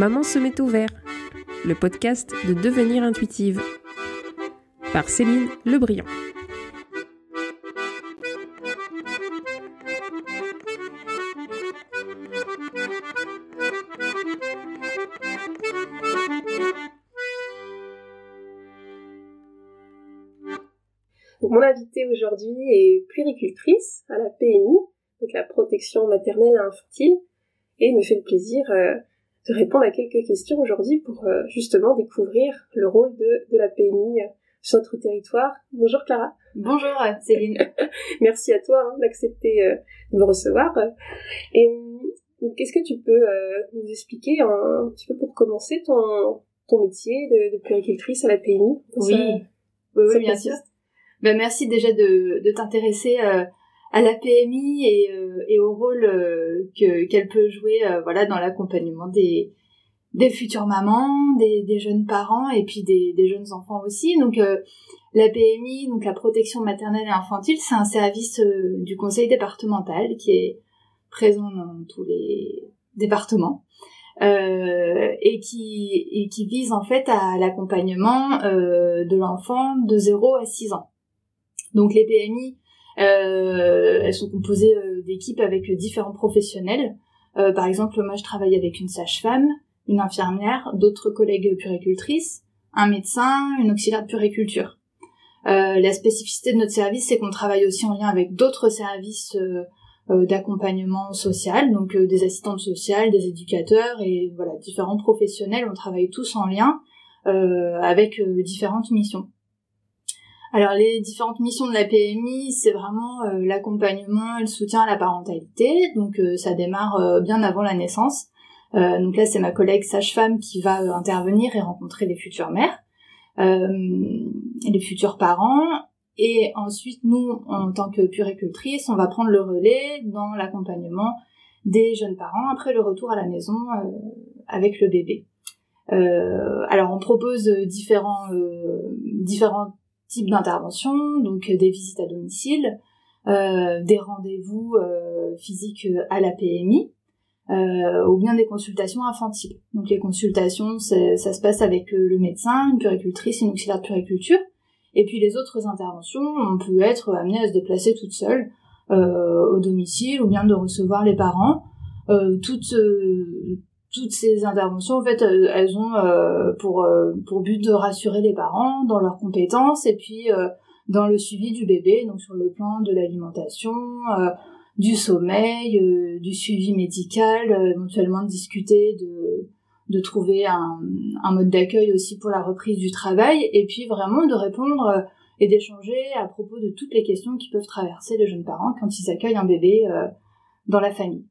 Maman se met au vert, le podcast de Devenir intuitive, par Céline Lebriand. mon invitée aujourd'hui est puéricultrice à la PMI, donc la protection maternelle et infantile, et me fait le plaisir euh, de répondre à quelques questions aujourd'hui pour euh, justement découvrir le rôle de, de la PMI sur notre territoire. Bonjour Clara. Bonjour Céline. Merci à toi hein, d'accepter euh, de me recevoir. Et qu'est-ce que tu peux nous expliquer un, petit peu pour commencer ton, ton métier de, de puéricultrice à la PMI Oui, oui, bien sûr. Ben, merci déjà de, de t'intéresser euh, à la PMI et, euh, et au rôle euh, que qu'elle peut jouer voilà dans l'accompagnement des futures mamans, des, jeunes parents et puis des, jeunes enfants aussi. Donc la PMI, donc la protection maternelle et infantile, c'est un service du conseil départemental qui est présent dans tous les départements. Euh, et qui et qui vise en fait à l'accompagnement euh, de l'enfant de 0 à 6 ans. Donc les PMI, euh, elles sont composées euh, d'équipes avec différents professionnels. Euh, par exemple, moi je travaille avec une sage-femme, une infirmière, d'autres collègues puricultrices, un médecin, une auxiliaire de puriculture. la spécificité de notre service, c'est qu'on travaille aussi en lien avec d'autres services d'accompagnement social, donc des assistantes sociales, des éducateurs et voilà différents professionnels. On travaille tous en lien avec différentes missions. Alors les différentes missions de la PMI, c'est vraiment euh, l'accompagnement et le soutien à la parentalité. Donc euh, ça démarre euh, bien avant la naissance. donc là, c'est ma collègue sage-femme qui va intervenir et rencontrer les futures mères, les futurs parents. Et ensuite, nous, en tant que puricultrice, on va prendre le relais dans l'accompagnement des jeunes parents après le retour à la maison avec le bébé. alors, on propose différents différents types d'interventions, donc euh, des visites à domicile, euh, des rendez-vous euh, physiques à la PMI, ou bien des consultations infantiles. Donc les consultations, ça se passe avec le médecin, une puricultrice, une auxiliaire de puriculture. Et puis les autres interventions, on peut être amené à se déplacer toute seule au domicile ou bien de recevoir les parents. toutes, toutes ces interventions, en fait, elles ont euh, pour, euh, pour but de rassurer les parents dans leurs compétences et puis euh, dans le suivi du bébé, donc sur le plan de l'alimentation, du sommeil, du suivi médical, éventuellement de discuter de, de trouver un, un mode d'accueil aussi pour la reprise du travail, et puis vraiment de répondre et d'échanger à propos de toutes les questions qui peuvent traverser les jeunes parents quand ils accueillent un bébé dans la famille.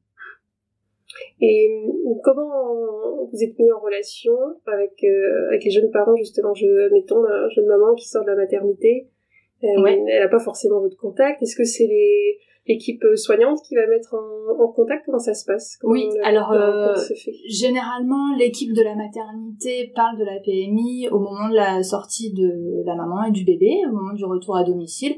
Et comment vous êtes mis en relation avec, euh, avec les jeunes parents, justement? Je, Mettons, la jeune maman qui sort de la maternité, euh, elle n'a pas forcément votre contact. Est-ce que c'est l'équipe soignante qui va mettre en, en contact? Comment ça se passe? Oui, alors euh, généralement l'équipe de la maternité parle de la PMI au moment de la sortie de la maman et du bébé, au moment du retour à domicile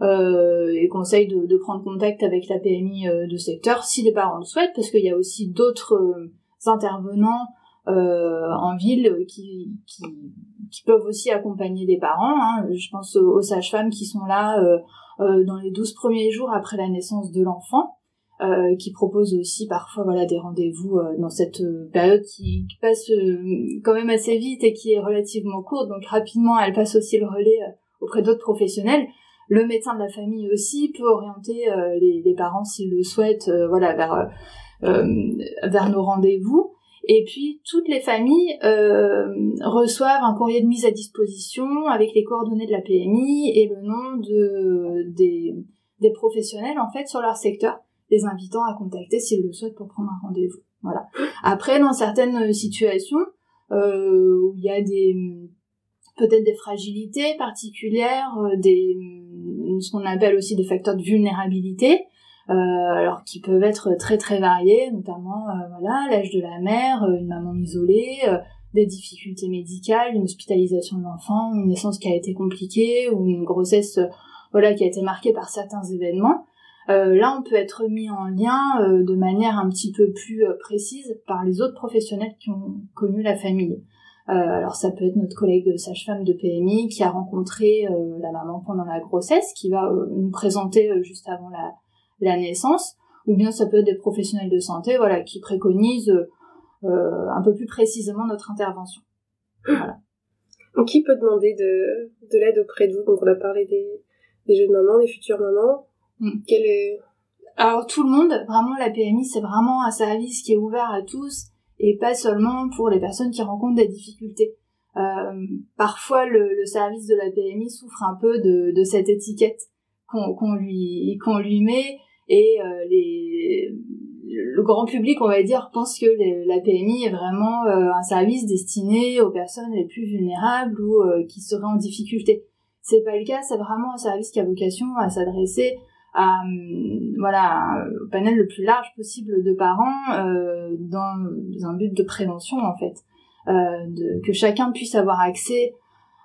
euh, et conseille de, de, prendre contact avec la PMI euh, de secteur si les parents le souhaitent, parce qu'il y a aussi d'autres euh, intervenants euh, en ville qui, qui, qui, peuvent aussi accompagner les parents. Hein. Je pense aux, sages-femmes qui sont là euh, dans les 12 premiers jours après la naissance de l'enfant. Euh, qui proposent aussi parfois voilà des rendez-vous dans cette période qui, qui passe quand même assez vite et qui est relativement courte donc rapidement elle passe aussi le relais auprès d'autres professionnels le médecin de la famille aussi peut orienter euh, les, parents s'ils le souhaitent, euh, voilà, vers euh, vers nos rendez-vous. Et puis toutes les familles reçoivent un courrier de mise à disposition avec les coordonnées de la PMI et le nom de des, des professionnels en fait sur leur secteur, les invitant à contacter s'ils le souhaitent pour prendre un rendez-vous. Voilà. Après, dans certaines situations où il y a des peut-être des fragilités particulières, des ce qu'on appelle aussi des facteurs de vulnérabilité, euh, alors qui peuvent être très très variés, notamment euh, l'âge de la mère, euh, une maman isolée, des difficultés médicales, une hospitalisation de l'enfant, une naissance qui a été compliquée ou une grossesse voilà qui a été marquée par certains événements. là, on peut être mis en lien de manière un petit peu plus précise par les autres professionnels qui ont connu la famille. Alors ça peut être notre collègue sage-femme de PMI qui a rencontré la maman pendant la grossesse, qui va nous présenter juste avant la, la naissance, ou bien ça peut être des professionnels de santé, voilà, qui préconisent euh, un peu plus précisément notre intervention. Voilà. Donc, qui peut demander de, de l'aide auprès de vous? Donc, on a parlé des, des jeunes mamans, des futures mamans. Mm. est... Alors, tout le monde, vraiment, la PMI, c'est vraiment un service qui est ouvert à tous et pas seulement pour les personnes qui rencontrent des difficultés. Euh, parfois, le, service de la PMI souffre un peu de, cette étiquette qu'on lui, qu'on lui met et euh, le grand public, on va dire, pense que la PMI est vraiment euh, un service destiné aux personnes les plus vulnérables ou qui seraient en difficulté. C'est pas le cas, c'est vraiment un service qui a vocation à s'adresser voilà au panel le plus large possible de parents euh, dans, un but de prévention en fait, de, que chacun puisse avoir accès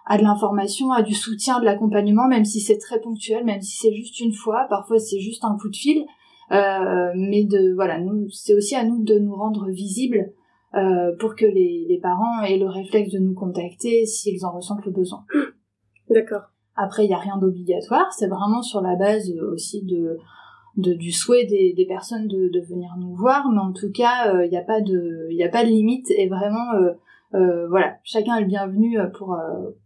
à de l'information, à du soutien, de l'accompagnement, même si c'est très ponctuel, même si c'est juste une fois, parfois c'est juste un coup de fil, euh, mais de voilà, nous, c'est aussi à nous de nous rendre visibles euh, pour que les, les parents aient le réflexe de nous contacter s'ils en ressentent le besoin. D'accord. Après, il n'y a rien d'obligatoire, c'est vraiment sur la base aussi de, de du souhait des, des personnes de, de venir nous voir, mais en tout cas, il euh, n'y a pas de, il a pas de limite et vraiment, euh, euh, voilà, chacun est le bienvenu pour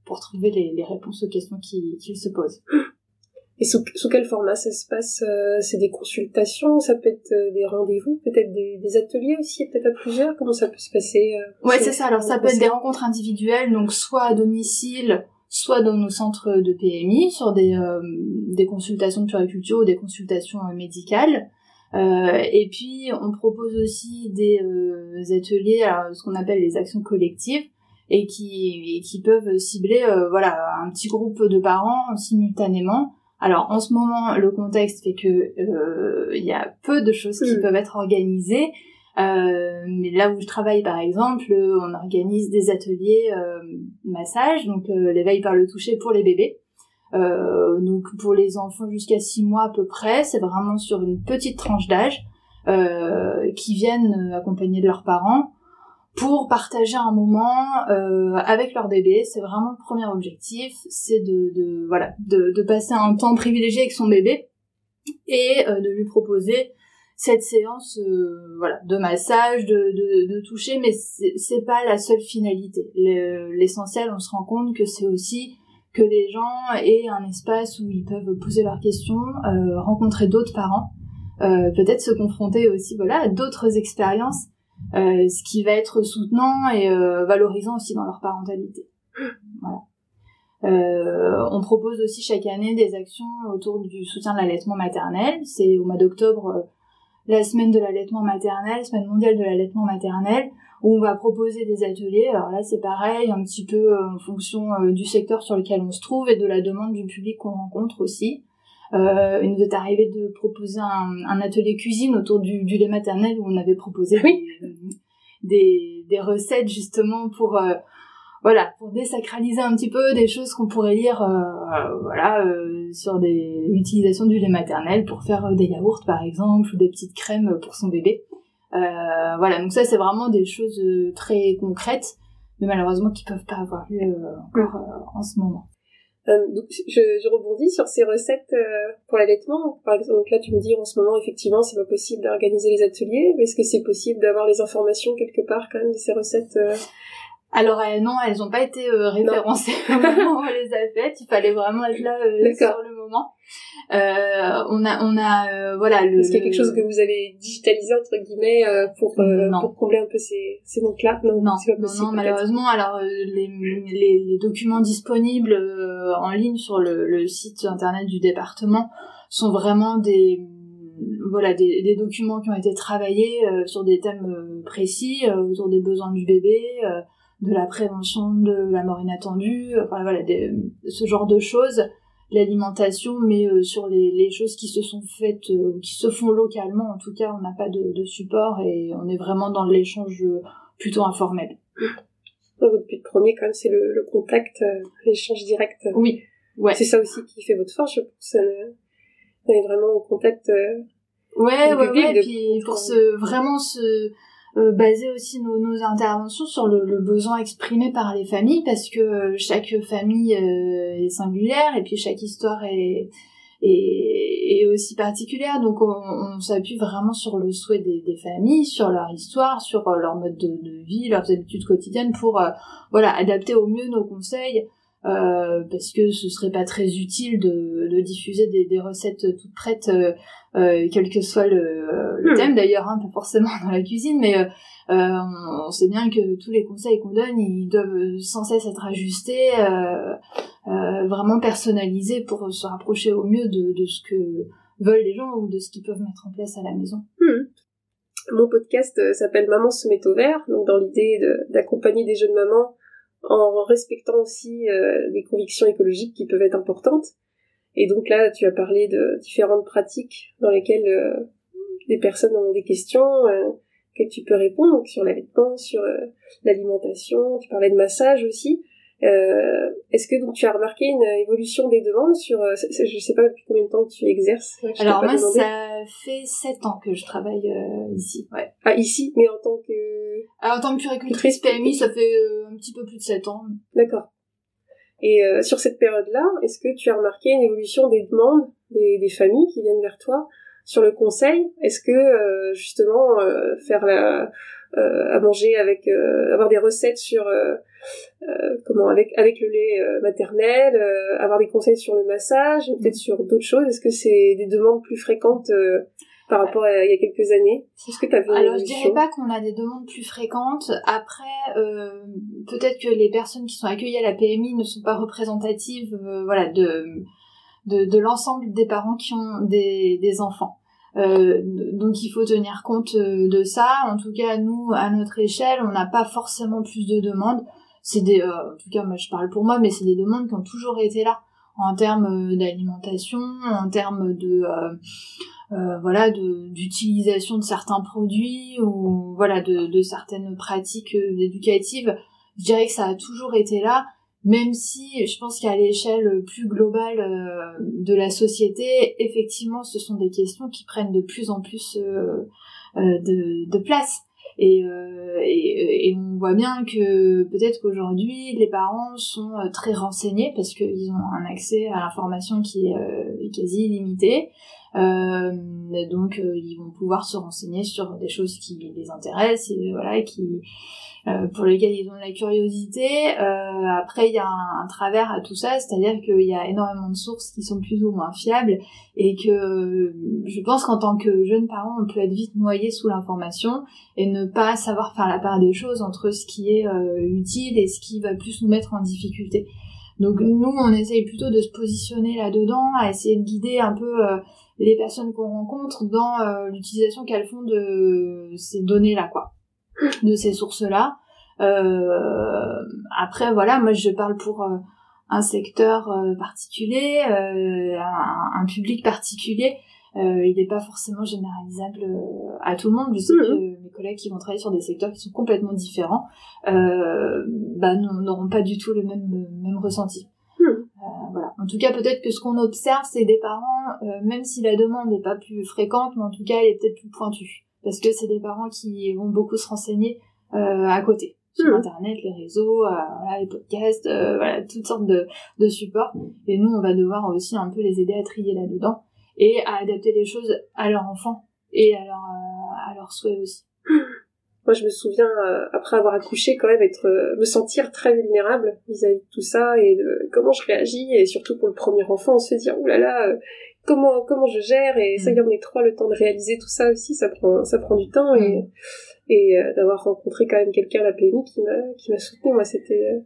pour trouver les, les réponses aux questions qu'il qui se posent. Et sous, sous, quel format ça se passe euh, C'est des consultations, ça peut être euh, des rendez-vous, peut-être des, des, ateliers aussi, peut-être à plusieurs? Comment ça peut se passer euh, Ouais, c'est ça. Alors ça peut être des rencontres individuelles, donc soit à domicile, soit dans nos centres de PMI, sur des, des consultations de puriculture ou des consultations médicales. et puis on propose aussi des ateliers, alors, ce qu'on appelle les actions collectives, et qui, et qui peuvent cibler voilà un petit groupe de parents simultanément alors en ce moment, le contexte fait que euh, il y a peu de choses qui hmm. peuvent être organisées. Euh, mais là où je travaille, par exemple, on organise des ateliers euh, massage, donc euh, l'éveil par le toucher pour les bébés. Euh, donc pour les enfants jusqu'à 6 mois à peu près, c'est vraiment sur une petite tranche d'âge qui viennent accompagner de leurs parents pour partager un moment euh, avec leur bébé. C'est vraiment le premier objectif, c'est de, de, voilà de, de, passer un temps privilégié avec son bébé et euh, de lui proposer cette séance euh, voilà de massage, de, de, toucher, mais c'est pas la seule finalité. L'essentiel, on se rend compte que c'est aussi que les gens aient un espace où ils peuvent poser leurs questions, euh, rencontrer d'autres parents, euh, peut-être se confronter aussi voilà à d'autres expériences ce qui va être soutenant et valorisant aussi dans leur parentalité. Voilà. On propose aussi chaque année des actions autour du soutien de l'allaitement maternel. C'est au mois d'octobre la semaine de l'allaitement maternel, semaine mondiale de l'allaitement maternel, où on va proposer des ateliers. Alors là, c'est pareil, un petit peu en fonction du secteur sur lequel on se trouve et de la demande du public qu'on rencontre aussi. Euh, il nous est arrivé de proposer un, un atelier cuisine autour du, du, lait maternel où on avait proposé des, des, recettes justement pour euh, voilà pour désacraliser un petit peu des choses qu'on pourrait lire euh, voilà euh, sur des l'utilisation du lait maternel pour faire des yaourts par exemple ou des petites crèmes pour son bébé voilà donc ça c'est vraiment des choses très concrètes mais malheureusement qui peuvent pas avoir lieu encore en ce moment euh, donc je, rebondis sur ces recettes euh, pour l'allaitement. Par exemple, là tu me dis en ce moment effectivement c'est pas possible d'organiser les ateliers, mais est-ce que c'est possible d'avoir les informations quelque part quand même de ces recettes euh? Alors non, elles n'ont pas été référencées au moment où on les a faites. Il fallait vraiment être là sur le moment. Euh, on a, on a, euh, voilà. Le, Est-ce qu'il y a quelque chose que vous avez digitalisé entre guillemets euh, pour pour combler un peu ces ces manques-là? Non, non, pas possible, non, malheureusement. Alors les, les, les documents disponibles en ligne sur le, le site internet du département sont vraiment des voilà des, des, documents qui ont été travaillés sur des thèmes précis autour des besoins du bébé de la prévention de la mort inattendue enfin voilà des, ce genre de choses l'alimentation, mais euh, sur les, les, choses qui se sont faites, euh, qui se font localement, en tout cas, on n'a pas de, de, support et on est vraiment dans l'échange plutôt informel. Votre but premier, quand même, c'est le, le, contact, euh, l'échange direct. Oui. Ouais. C'est ça aussi qui fait votre force, je pense. on est vraiment au contact ouais ouais ouais puis pour se vraiment se baser aussi nos, interventions sur le, besoin exprimé par les familles parce que chaque famille est singulière et puis chaque histoire est et, aussi particulière. Donc on, s'appuie vraiment sur le souhait des, familles, sur leur histoire, sur euh, leur mode de, de vie, leurs habitudes quotidiennes pour euh, voilà adapter au mieux nos conseils. Euh, parce que ce serait pas très utile de, de diffuser des, des, recettes toutes prêtes, euh, euh quel que soit le, le hmm. thème d'ailleurs, hein, pas forcément dans la cuisine, mais euh, on sait bien que tous les conseils qu'on donne, ils doivent sans cesse être ajustés, euh, vraiment personnalisé pour se rapprocher au mieux de, de, ce que veulent les gens ou de ce qu'ils peuvent mettre en place à la maison. Hmm. Mon podcast euh, s'appelle Maman se met au vert, donc dans l'idée d'accompagner des jeunes mamans en respectant aussi euh, des convictions écologiques qui peuvent être importantes. Et donc là, tu as parlé de différentes pratiques dans lesquelles euh, des personnes ont des questions euh, que tu peux répondre, donc sur l'allaitement, sur l'alimentation, tu parlais de massage aussi. Euh, Est-ce que donc tu as remarqué une évolution des demandes sur, euh, je sais pas depuis combien de temps tu exerces Alors moi, ça fait sept ans que je travaille euh, ici. Ouais. Ah ici, mais en tant que. Alors, en tant que puricultrice PMI, ça fait euh, petit peu plus de sept ans. D'accord. Et euh, sur cette période-là, est-ce que tu as remarqué une évolution des demandes des, des familles qui viennent vers toi sur le conseil? Est-ce que justement faire la à manger avec avoir des recettes sur euh, comment avec avec le lait euh, maternel, euh, avoir des conseils sur le massage, peut-être sur d'autres choses? Est-ce que c'est des demandes plus fréquentes par rapport à il y a quelques années Est-ce que tu as vu Alors je dirais pas qu'on a des demandes plus fréquentes. Après, euh, peut-être que les personnes qui sont accueillies à la PMI ne sont pas représentatives, voilà, de de, de l'ensemble des parents qui ont des, des enfants. Euh, donc il faut tenir compte de ça. En tout cas, nous, à notre échelle, on n'a pas forcément plus de demandes c'est des, euh, en tout cas moi je parle pour moi, mais c'est des demandes qui ont toujours été là en termes euh, d'alimentation, en termes de euh, euh, voilà d'utilisation de certains produits ou voilà de, certaines pratiques éducatives. Je dirais que ça a toujours été là, même si je pense qu'à l'échelle plus globale de la société, effectivement, ce sont des questions qui prennent de plus en plus de place. Et, euh, et, et, on voit bien que peut-être qu'aujourd'hui les parents sont euh, très renseignés parce qu'ils ont un accès à l'information qui est euh, quasi illimité. Euh, donc ils vont pouvoir se renseigner sur des choses qui les intéressent et voilà qui euh, pour lesquels ils ont de la curiosité. Euh, après, il y a un, travers à tout ça, c'est-à-dire qu'il y a énormément de sources qui sont plus ou moins fiables et que je pense qu'en tant que jeune parent, on peut être vite noyé sous l'information et ne pas savoir faire la part des choses entre ce qui est euh, utile et ce qui va plus nous mettre en difficulté. Donc nous, on essaye plutôt de se positionner là-dedans, à essayer de guider un peu les personnes qu'on rencontre dans l'utilisation qu'elles font de ces données-là, quoi de ces sources-là. Euh, après, voilà, moi je parle pour euh, un secteur euh, particulier, un, un, public particulier. il n'est pas forcément généralisable à tout le monde. Je sais mhm. que mes collègues qui vont travailler sur des secteurs qui sont complètement différents bah, n'auront pas du tout le même, même ressenti. Mhm. voilà. En tout cas, peut-être que ce qu'on observe, c'est des parents, même si la demande n'est pas plus fréquente, mais en tout cas, elle est peut-être plus pointue parce que c'est des parents qui vont beaucoup se renseigner euh, à côté sur hmm. internet, les réseaux, euh, les podcasts, euh, voilà, toutes sortes de, de supports. Et nous, on va devoir aussi un peu les aider à trier là-dedans et à adapter les choses à leur enfant et à leur, à leurs souhaits aussi. Moi, je me souviens, après avoir accouché, quand même, être, me sentir très vulnérable vis-à-vis de tout ça et de comment je réagis, et surtout pour le premier enfant, se dire, oulala, là là, comment comment je gère et ça y en est trois le temps de réaliser tout ça aussi ça prend ça prend du temps et mm. et euh, d'avoir rencontré quand même quelqu'un à la PMI qui m'a qui m'a soutenu moi c'était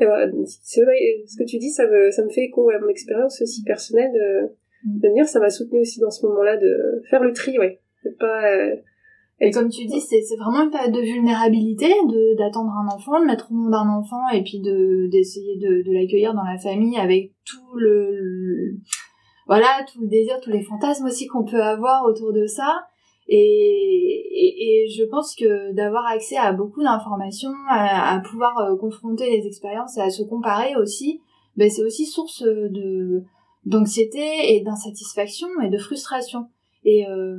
euh, c'est vrai ce que tu dis ça me ça me fait écho à mon expérience aussi personnelle de mm. de venir ça m'a soutenu aussi dans ce moment-là de faire le tri ouais de pas euh, et comme tu dis, c'est vraiment une période de vulnérabilité, de d'attendre un enfant, de mettre au monde un enfant, et puis de d'essayer de, de l'accueillir dans la famille avec tout le voilà, tout le désir, tous les fantasmes aussi qu'on peut avoir autour de ça. Et, et, je pense que d'avoir accès à beaucoup d'informations, à, pouvoir euh, confronter les expériences et à se comparer aussi, ben c'est aussi source de, d'anxiété et d'insatisfaction et de frustration. Et euh,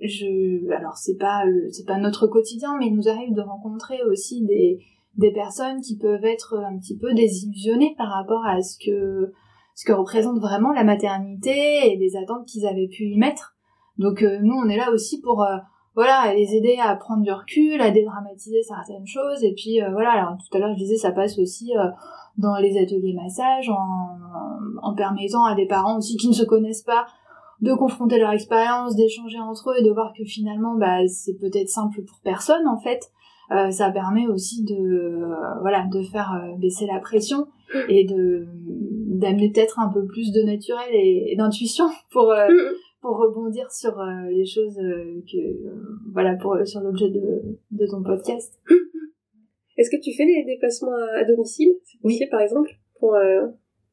je, alors c'est pas c'est pas notre quotidien, mais il nous arrive de rencontrer aussi des des personnes qui peuvent être un petit peu désillusionnées par rapport à ce que ce que représente vraiment la maternité et des attentes qu'ils avaient pu y mettre. Donc euh, nous on est là aussi pour euh, voilà les aider à prendre du recul, à dédramatiser certaines choses et puis euh, voilà alors tout à l'heure je disais ça passe aussi dans les ateliers massage en, en permettant à des parents aussi qui ne se connaissent pas de confronter leur expérience, d'échanger entre eux et de voir que finalement bah c'est peut-être simple pour personne en fait. Euh, ça permet aussi de euh, voilà de faire euh, baisser la pression et de d'amener peut-être un peu plus de naturel et, d'intuition pour pour rebondir sur les choses que voilà pour sur l'objet de de ton podcast. Est-ce que tu fais des déplacements à, domicile? Oui, par exemple pour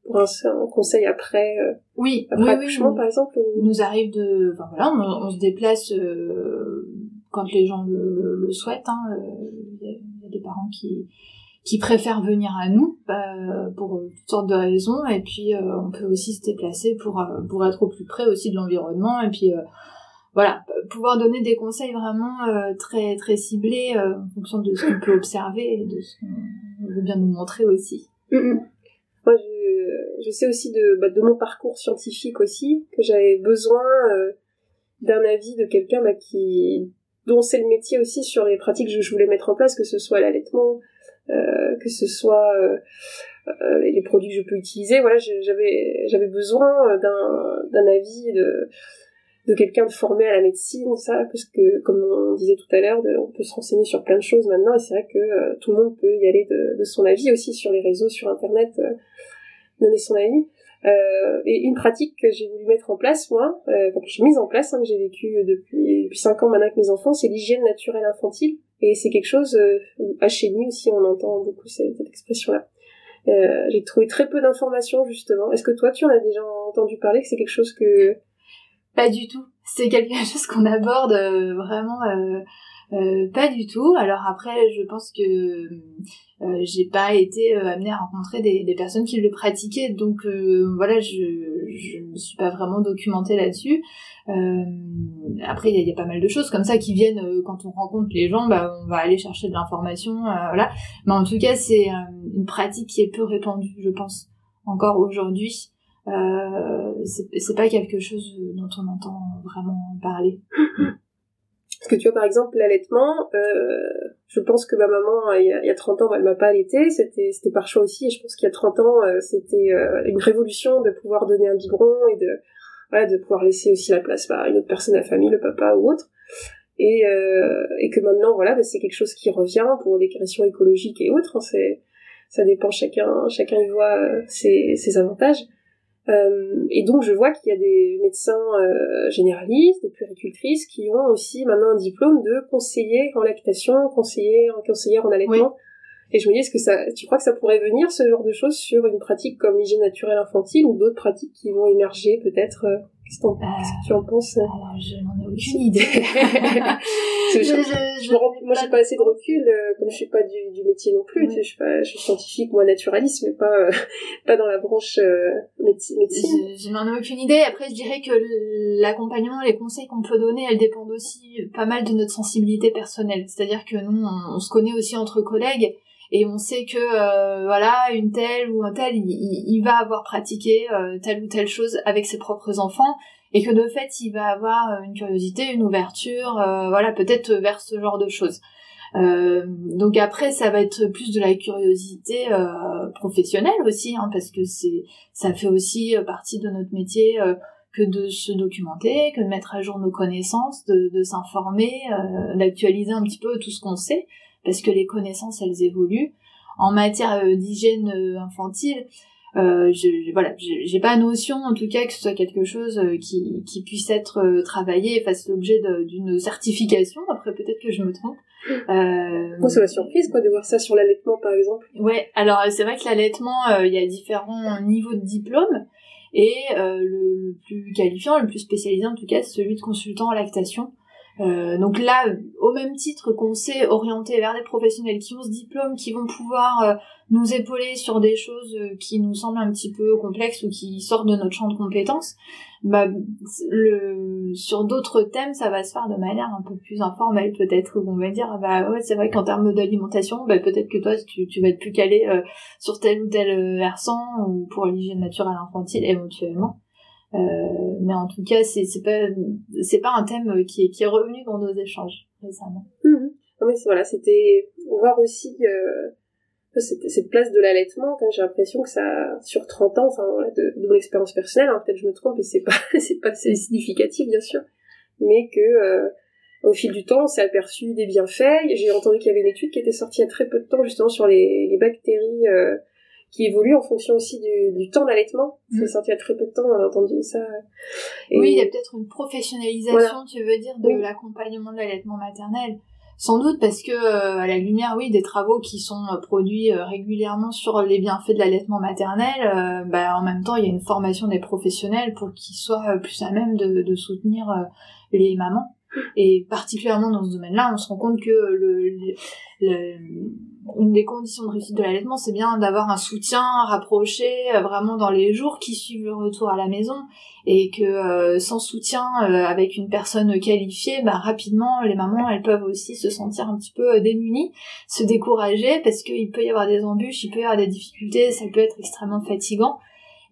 pour un, conseil après oui après oui, accouchement par exemple il nous arrive de enfin voilà on, se déplace quand les gens le, le, souhaitent. Hein, euh, il y, a des parents qui qui préfèrent venir à nous euh, pour toutes sortes de raisons et puis euh, on peut aussi se déplacer pour pour être au plus près aussi de l'environnement et puis voilà pouvoir donner des conseils vraiment très très ciblés en fonction de ce qu'on peut observer et de ce qu'on veut bien nous montrer aussi. Mm-hmm. Moi je, je sais aussi de bah, de mon parcours scientifique aussi que j'avais besoin d'un avis de quelqu'un bah, qui dont c'est le métier aussi sur les pratiques que je voulais mettre en place, que ce soit l'allaitement, euh, que ce soit euh, euh, les produits que je peux utiliser. Voilà, j'avais j'avais besoin d'un d'un avis de de quelqu'un de formé à la médecine, ça, parce que comme on disait tout à l'heure, on peut se renseigner sur plein de choses maintenant, et c'est vrai que tout le monde peut y aller de, de, son avis aussi sur les réseaux, sur Internet, donner son avis. Euh, et une pratique que j'ai voulu mettre en place, moi, euh, que j'ai mise en place, hein, que j'ai vécu depuis depuis cinq ans maintenant avec mes enfants, c'est l'hygiène naturelle infantile. Et c'est quelque chose, euh, à aussi, on entend beaucoup cette, expression-là. Euh, j'ai trouvé très peu d'informations justement. Est-ce que toi, tu en as déjà entendu parler que c'est quelque chose que pas du tout. C'est quelque chose qu'on aborde euh, vraiment pas du tout. Alors après, je pense que j'ai pas été amenée à rencontrer des, personnes qui le pratiquaient, donc voilà, je suis pas vraiment documentée là-dessus. après, il y, a pas mal de choses comme ça qui viennent quand on rencontre les gens, bah, on va aller chercher de l'information, voilà. Mais en tout cas, c'est une pratique qui est peu répandue, je pense, encore aujourd'hui. Euh, c'est pas quelque chose dont on entend vraiment parler. Parce que tu vois, par exemple, l'allaitement, euh, je pense que ma maman, il y a, il y a 30 ans, elle m'a pas allaité, c'était, c'était par choix aussi, et je pense qu'il y a 30 ans, euh, c'était euh, une révolution de pouvoir donner un biberon et de, pouvoir laisser aussi la place à une autre personne, la famille, le papa ou autre. Et, euh, et que maintenant, voilà, bah, c'est quelque chose qui revient pour des questions écologiques et autres, hein, ça dépend, chacun, chacun y voit ses avantages. Euh, et donc je vois qu'il y a des médecins euh, généralistes, des puéricultrices qui ont aussi maintenant un diplôme de conseiller en lactation, conseiller, conseillère en allaitement. Et je me dis, est-ce que ça, tu crois que ça pourrait venir ce genre de choses sur une pratique comme l'hygiène naturelle infantile ou d'autres pratiques qui vont émerger peut-être euh, Qu'est-ce que tu en penses euh, Je n'en ai aucune idée. je, je, je, moi, j'ai pas assez de recul, euh, comme je suis pas du, du métier non plus. je, suis pas, je suis scientifique, moi naturaliste, mais pas euh, pas dans la branche médecine. Je, n'en ai aucune idée. Après, je dirais que l'accompagnement, les conseils qu'on peut donner, elles dépendent aussi pas mal de notre sensibilité personnelle. C'est-à-dire que nous, on se connaît aussi entre collègues et on sait que euh, voilà une telle ou un tel il, va avoir pratiqué euh, telle ou telle chose avec ses propres enfants et que de fait il va avoir euh, une curiosité une ouverture voilà peut-être vers ce genre de choses. Donc après ça va être plus de la curiosité professionnelle aussi hein, parce que c'est ça fait aussi partie de notre métier que de se documenter, que de mettre à jour nos connaissances, de, de s'informer, d'actualiser un petit peu tout ce qu'on sait parce que les connaissances elles évoluent. En matière euh, d'hygiène euh, infantile, euh, je, voilà, j'ai pas notion en tout cas que ce soit quelque chose euh, qui, qui puisse être travaillé et fasse l'objet d'une certification. Après peut-être que je me trompe. Euh, Moi, c'est la surprise quoi de voir ça sur l'allaitement par exemple. Ouais, alors c'est vrai que l'allaitement, il y a différents niveaux de diplôme et le, le, plus qualifiant, le plus spécialisé en tout cas, c'est celui de consultant en lactation. Euh, donc là, au même titre qu'on s'est orienté vers des professionnels qui ont ce diplôme, qui vont pouvoir euh, nous épauler sur des choses euh, qui nous semblent un petit peu complexes ou qui sortent de notre champ de compétences, bah, sur d'autres thèmes, ça va se faire de manière un peu plus informelle peut-être, où on va dire, bah ouais, c'est vrai qu'en termes d'alimentation, bah, peut-être que toi, tu, tu vas être plus calé sur tel ou tel versant, ou pour l'hygiène naturelle infantile éventuellement. Euh, mais en tout cas, c'est pas c'est pas un thème qui est qui est revenu dans nos échanges récemment. Mmh. Non mais voilà, c'était voir aussi euh, cette, cette place de l'allaitement. J'ai l'impression que ça sur 30 ans, enfin de, de mon expérience personnelle, hein, peut-être je me trompe et c'est pas c'est pas significatif bien sûr, mais que euh, au fil du temps, on s'est aperçu des bienfaits. J'ai entendu qu'il y avait une étude qui était sortie il y a très peu de temps justement sur les, les bactéries euh, qui évolue en fonction aussi du, du temps d'allaitement. C'est mm. sorti il y a très peu de temps, on a entendu ça. Oui, il y a peut-être une professionnalisation, tu veux dire, de l'accompagnement de l'allaitement maternel. Sans doute parce que euh, à la lumière, oui, des travaux qui sont euh, produits euh, régulièrement sur les bienfaits de l'allaitement maternel, bah, en même temps, il y a une formation des professionnels pour qu'ils soient plus à même de, de soutenir les mamans. Et particulièrement dans ce domaine-là, on se rend compte que le, le, une des conditions de réussite de l'allaitement, c'est bien d'avoir un soutien rapproché euh, vraiment dans les jours qui suivent le retour à la maison et que euh, sans soutien euh, avec une personne qualifiée, bah, rapidement les mamans elles peuvent aussi se sentir un petit peu démunies, se décourager parce qu'il peut y avoir des embûches, il peut y avoir des difficultés, ça peut être extrêmement fatigant.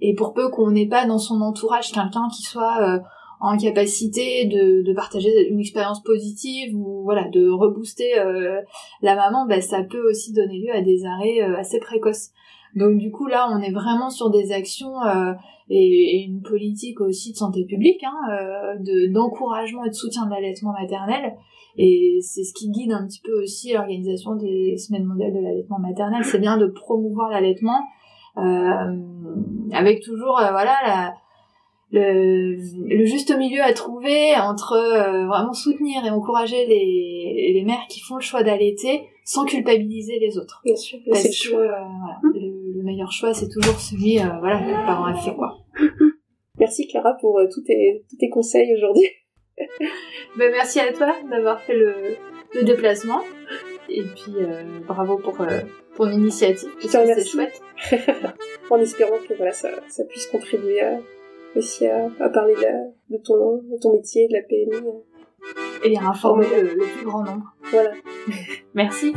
Et pour peu qu'on n'ait pas dans son entourage quelqu'un qui soit en capacité de, de partager une expérience positive ou voilà de rebooster euh, la maman, ben, ça peut aussi donner lieu à des arrêts euh, assez précoces. Donc du coup là, on est vraiment sur des actions euh, et, une politique aussi de santé publique, hein, de d'encouragement et de soutien de l'allaitement maternel. Et c'est ce qui guide un petit peu aussi l'organisation des semaines mondiales de l'allaitement maternel. C'est bien de promouvoir l'allaitement avec toujours voilà la le, le, juste milieu à trouver entre euh, vraiment soutenir et encourager les, les mères qui font le choix d'allaiter sans culpabiliser les autres. Bien sûr, c'est le choix. Euh, voilà, hum. le, meilleur choix, c'est toujours celui euh, voilà, que le parent a fait. Quoi. Merci Clara pour tous, tes, tous tes conseils aujourd'hui. ben, merci à toi d'avoir fait le, le déplacement. Et puis bravo pour, pour l'initiative. C'est chouette. en espérant que voilà, ça, ça puisse contribuer à aussi à, parler de, de, ton, de ton métier, de la PMI. Et à informer le, le plus grand nombre. Voilà. Merci.